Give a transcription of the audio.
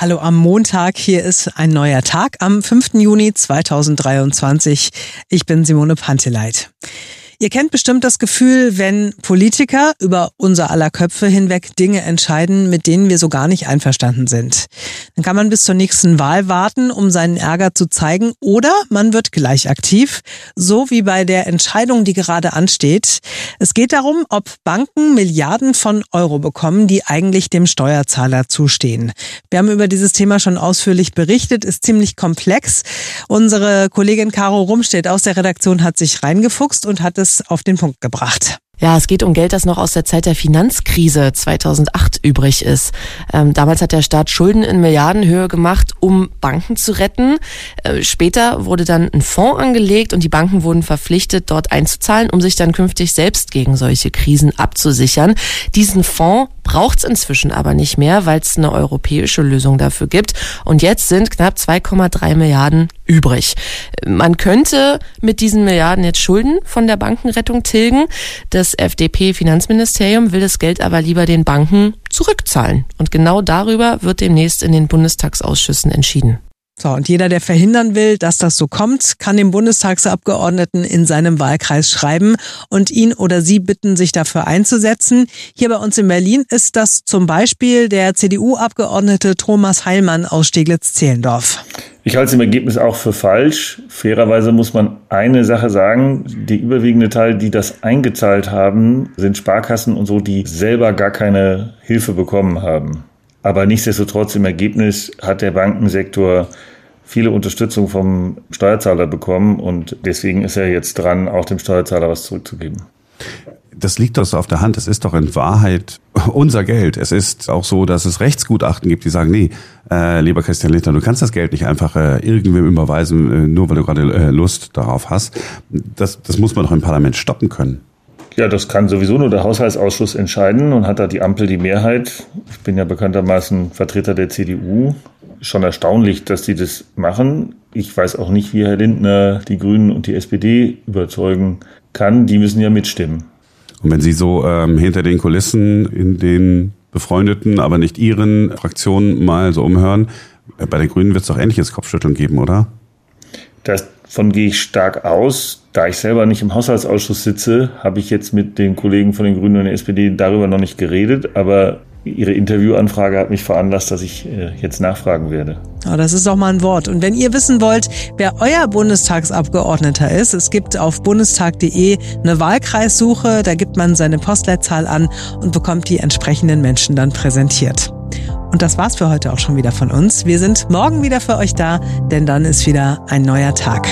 Hallo am Montag. Hier ist ein neuer Tag am 5. Juni 2023. Ich bin Simone Panteleit. Ihr kennt bestimmt das Gefühl, wenn Politiker über unser aller Köpfe hinweg Dinge entscheiden, mit denen wir so gar nicht einverstanden sind. Dann kann man bis zur nächsten Wahl warten, um seinen Ärger zu zeigen, oder man wird gleich aktiv, so wie bei der Entscheidung, die gerade ansteht. Es geht darum, ob Banken Milliarden von Euro bekommen, die eigentlich dem Steuerzahler zustehen. Wir haben über dieses Thema schon ausführlich berichtet, ist ziemlich komplex. Unsere Kollegin Caro Rumstedt aus der Redaktion hat sich reingefuchst und hat es auf den Punkt gebracht. Ja, es geht um Geld, das noch aus der Zeit der Finanzkrise 2008 übrig ist. Ähm, damals hat der Staat Schulden in Milliardenhöhe gemacht, um Banken zu retten. Äh, später wurde dann ein Fonds angelegt und die Banken wurden verpflichtet, dort einzuzahlen, um sich dann künftig selbst gegen solche Krisen abzusichern. Diesen Fonds braucht es inzwischen aber nicht mehr, weil es eine europäische Lösung dafür gibt. Und jetzt sind knapp 2,3 Milliarden übrig. Man könnte mit diesen Milliarden jetzt Schulden von der Bankenrettung tilgen. Das FDP-Finanzministerium will das Geld aber lieber den Banken zurückzahlen. Und genau darüber wird demnächst in den Bundestagsausschüssen entschieden. So, und jeder, der verhindern will, dass das so kommt, kann dem Bundestagsabgeordneten in seinem Wahlkreis schreiben und ihn oder sie bitten, sich dafür einzusetzen. Hier bei uns in Berlin ist das zum Beispiel der CDU-Abgeordnete Thomas Heilmann aus Steglitz-Zehlendorf. Ich halte es im Ergebnis auch für falsch. Fairerweise muss man eine Sache sagen. Die überwiegende Teil, die das eingezahlt haben, sind Sparkassen und so, die selber gar keine Hilfe bekommen haben. Aber nichtsdestotrotz im Ergebnis hat der Bankensektor viele Unterstützung vom Steuerzahler bekommen und deswegen ist er jetzt dran, auch dem Steuerzahler was zurückzugeben. Das liegt doch auf der Hand. Es ist doch in Wahrheit unser Geld. Es ist auch so, dass es Rechtsgutachten gibt, die sagen, nee, äh, lieber Christian Lindner, du kannst das Geld nicht einfach äh, irgendwem überweisen, äh, nur weil du gerade äh, Lust darauf hast. Das, das muss man doch im Parlament stoppen können. Ja, das kann sowieso nur der Haushaltsausschuss entscheiden und hat da die Ampel die Mehrheit. Ich bin ja bekanntermaßen Vertreter der CDU. Schon erstaunlich, dass die das machen. Ich weiß auch nicht, wie Herr Lindner die Grünen und die SPD überzeugen kann. Die müssen ja mitstimmen. Und wenn Sie so ähm, hinter den Kulissen in den befreundeten, aber nicht Ihren Fraktionen mal so umhören, äh, bei den Grünen wird es doch ähnliches Kopfschütteln geben, oder? Davon gehe ich stark aus. Da ich selber nicht im Haushaltsausschuss sitze, habe ich jetzt mit den Kollegen von den Grünen und der SPD darüber noch nicht geredet, aber Ihre Interviewanfrage hat mich veranlasst, dass ich äh, jetzt nachfragen werde. Oh, das ist doch mal ein Wort. Und wenn ihr wissen wollt, wer euer Bundestagsabgeordneter ist, es gibt auf bundestag.de eine Wahlkreissuche, da gibt man seine Postleitzahl an und bekommt die entsprechenden Menschen dann präsentiert. Und das war's für heute auch schon wieder von uns. Wir sind morgen wieder für euch da, denn dann ist wieder ein neuer Tag.